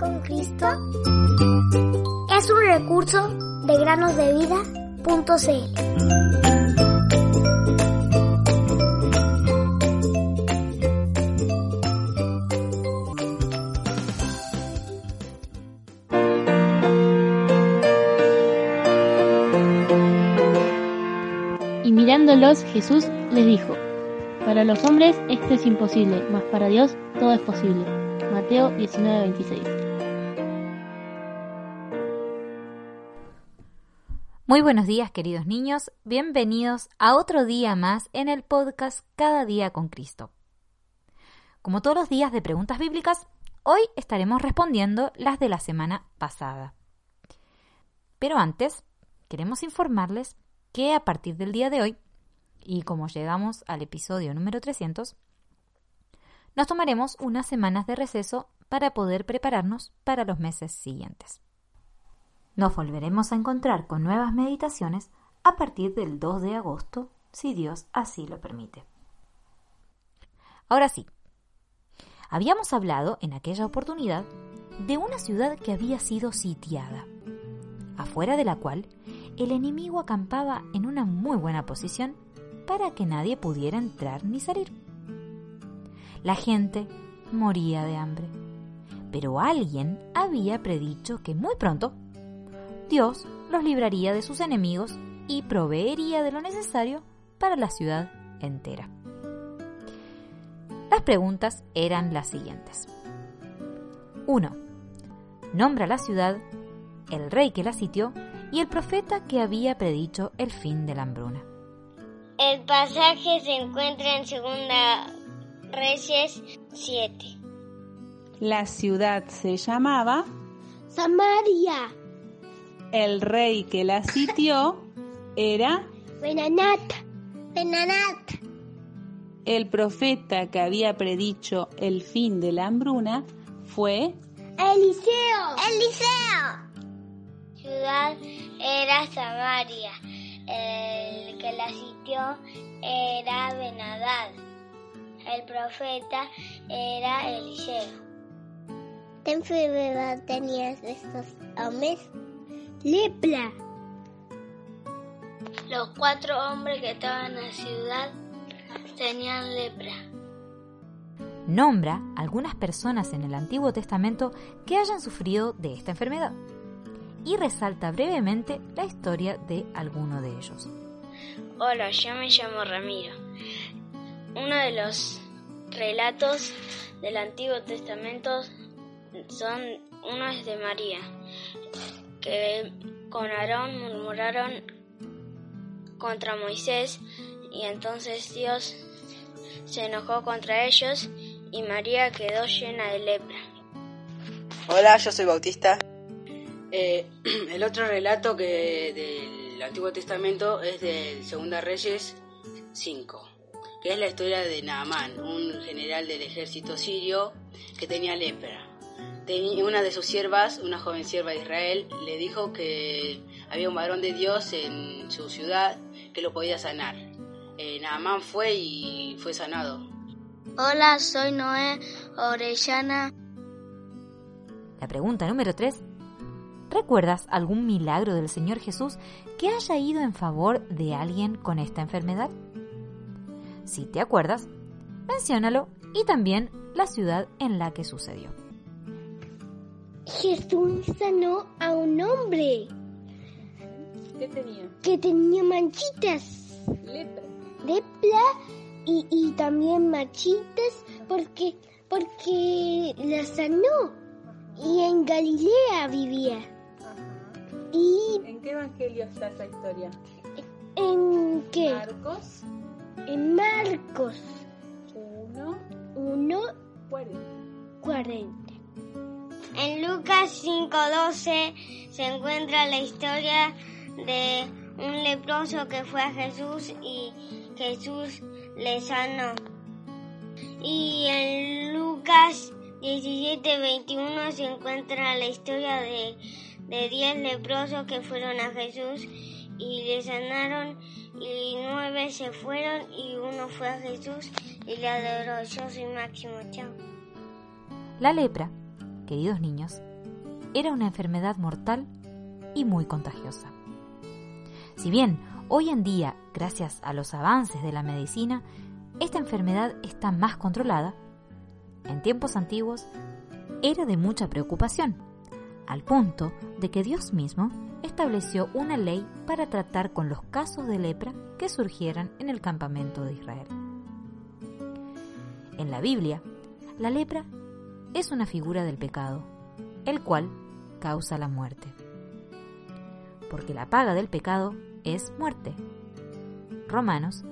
con Cristo es un recurso de granosdevida.cl. Y mirándolos, Jesús les dijo, Para los hombres esto es imposible, mas para Dios todo es posible. Mateo 19:26. Muy buenos días queridos niños, bienvenidos a otro día más en el podcast Cada día con Cristo. Como todos los días de preguntas bíblicas, hoy estaremos respondiendo las de la semana pasada. Pero antes, queremos informarles que a partir del día de hoy, y como llegamos al episodio número 300, nos tomaremos unas semanas de receso para poder prepararnos para los meses siguientes. Nos volveremos a encontrar con nuevas meditaciones a partir del 2 de agosto, si Dios así lo permite. Ahora sí, habíamos hablado en aquella oportunidad de una ciudad que había sido sitiada, afuera de la cual el enemigo acampaba en una muy buena posición para que nadie pudiera entrar ni salir. La gente moría de hambre, pero alguien había predicho que muy pronto Dios los libraría de sus enemigos y proveería de lo necesario para la ciudad entera. Las preguntas eran las siguientes. 1. Nombra la ciudad, el rey que la sitió y el profeta que había predicho el fin de la hambruna. El pasaje se encuentra en Segunda Reyes 7. La ciudad se llamaba Samaria, El rey que la sitió era Benanat, Benanat, el profeta que había predicho el fin de la hambruna fue Eliseo, Eliseo. Ciudad era Samaria. El que la sitió era Benadad. El profeta era Eliseo. ¿Qué enfermedad tenías estos hombres? Lepra, Los cuatro hombres que estaban en la ciudad tenían lepra. Nombra algunas personas en el Antiguo Testamento que hayan sufrido de esta enfermedad y resalta brevemente la historia de alguno de ellos. Hola, yo me llamo Ramiro. Uno de los relatos del Antiguo Testamento son uno es de María, que con Aarón murmuraron contra Moisés y entonces Dios se enojó contra ellos y María quedó llena de lepra. Hola, yo soy Bautista. Eh, el otro relato que del Antiguo Testamento es del Segunda Reyes 5, que es la historia de Naamán, un general del ejército sirio que tenía lepra. Tenía una de sus siervas, una joven sierva de Israel, le dijo que había un varón de Dios en su ciudad que lo podía sanar. Eh, Naamán fue y fue sanado. Hola, soy Noé Orellana. La pregunta número 3. ¿Recuerdas algún milagro del Señor Jesús que haya ido en favor de alguien con esta enfermedad? Si te acuerdas, menciónalo y también la ciudad en la que sucedió. Jesús sanó a un hombre ¿Qué tenía? que tenía manchitas, Lepra. lepra y, y también manchitas porque, porque la sanó y en Galilea vivía. ¿Y ¿En qué evangelio está esa historia? en qué? Marcos En Marcos 1, 1, 40. 40. En Lucas 5:12 se encuentra la historia de un leproso que fue a Jesús y Jesús le sanó. Y en Lucas 17:21 se encuentra la historia de, de 10 leprosos que fueron a Jesús y le sanaron y nueve se fueron y uno fue a Jesús y le adoró. Yo soy Máximo, chao. La lepra, queridos niños, era una enfermedad mortal y muy contagiosa. Si bien hoy en día, gracias a los avances de la medicina, esta enfermedad está más controlada, en tiempos antiguos era de mucha preocupación, al punto de que Dios mismo estableció una ley para tratar con los casos de lepra que surgieran en el campamento de Israel. En la Biblia, la lepra es una figura del pecado, el cual causa la muerte. Porque la paga del pecado es muerte. Romanos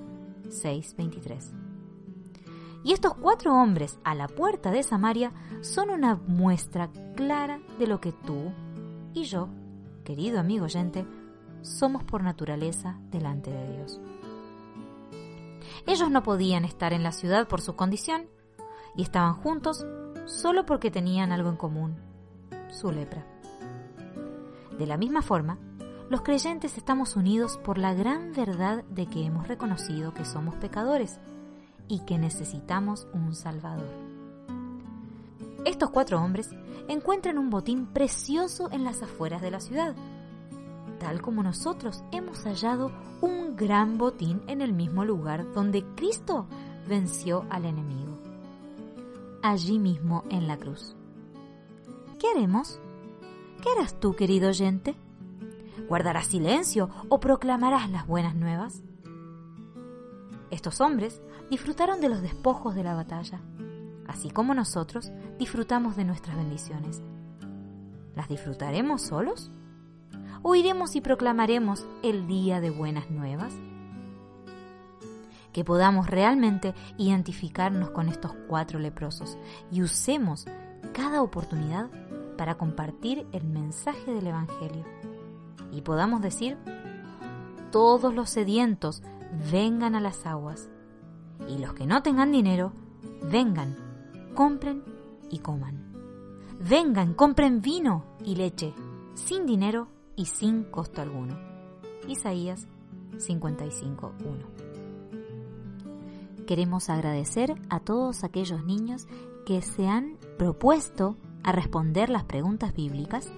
6:23. Y estos cuatro hombres a la puerta de Samaria son una muestra clara de lo que tú y yo, querido amigo oyente, somos por naturaleza delante de Dios. Ellos no podían estar en la ciudad por su condición y estaban juntos solo porque tenían algo en común, su lepra. De la misma forma, los creyentes estamos unidos por la gran verdad de que hemos reconocido que somos pecadores y que necesitamos un Salvador. Estos cuatro hombres encuentran un botín precioso en las afueras de la ciudad, tal como nosotros hemos hallado un gran botín en el mismo lugar donde Cristo venció al enemigo, allí mismo en la cruz. ¿Qué haremos? ¿Qué harás tú, querido oyente? ¿Guardarás silencio o proclamarás las buenas nuevas? Estos hombres disfrutaron de los despojos de la batalla, así como nosotros disfrutamos de nuestras bendiciones. ¿Las disfrutaremos solos? ¿O iremos y proclamaremos el día de buenas nuevas? Que podamos realmente identificarnos con estos cuatro leprosos y usemos cada oportunidad para compartir el mensaje del Evangelio. Y podamos decir, todos los sedientos vengan a las aguas, y los que no tengan dinero, vengan, compren y coman. Vengan, compren vino y leche, sin dinero y sin costo alguno. Isaías 55.1. Queremos agradecer a todos aquellos niños que se han propuesto a responder las preguntas bíblicas,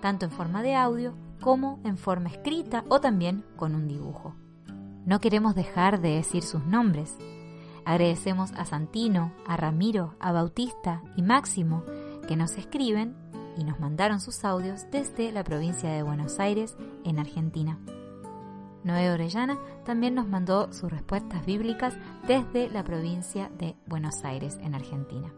tanto en forma de audio como en forma escrita o también con un dibujo. No queremos dejar de decir sus nombres. Agradecemos a Santino, a Ramiro, a Bautista y Máximo que nos escriben y nos mandaron sus audios desde la provincia de Buenos Aires, en Argentina. Noé Orellana también nos mandó sus respuestas bíblicas desde la provincia de Buenos Aires, en Argentina.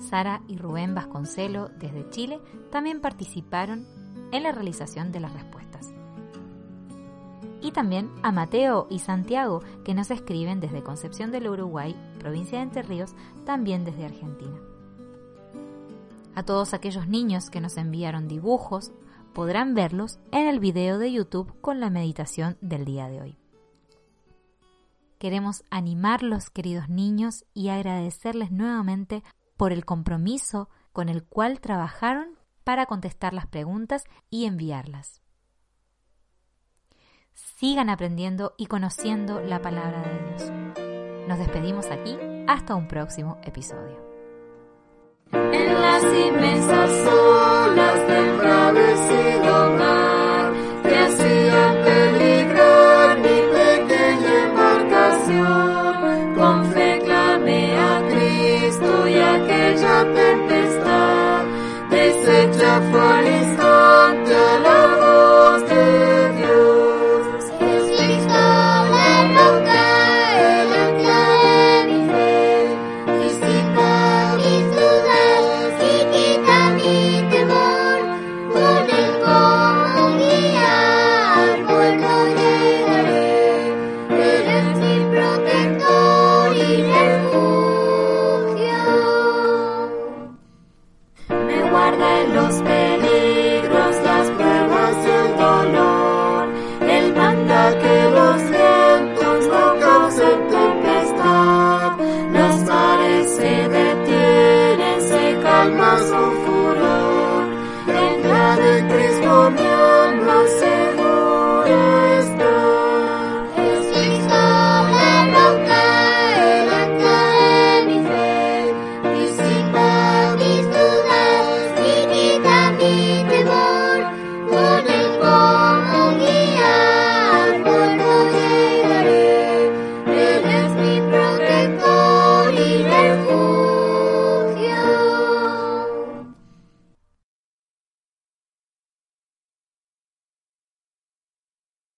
Sara y Rubén Vasconcelo, desde Chile, también participaron en la realización de las respuestas. Y también a Mateo y Santiago, que nos escriben desde Concepción del Uruguay, provincia de Entre Ríos, también desde Argentina. A todos aquellos niños que nos enviaron dibujos, podrán verlos en el video de YouTube con la meditación del día de hoy. Queremos animarlos, queridos niños, y agradecerles nuevamente por el compromiso con el cual trabajaron para contestar las preguntas y enviarlas. Sigan aprendiendo y conociendo la palabra de Dios. Nos despedimos aquí hasta un próximo episodio. En las inmensas Cristo y aquella tempestad deshecha fue almas confusas.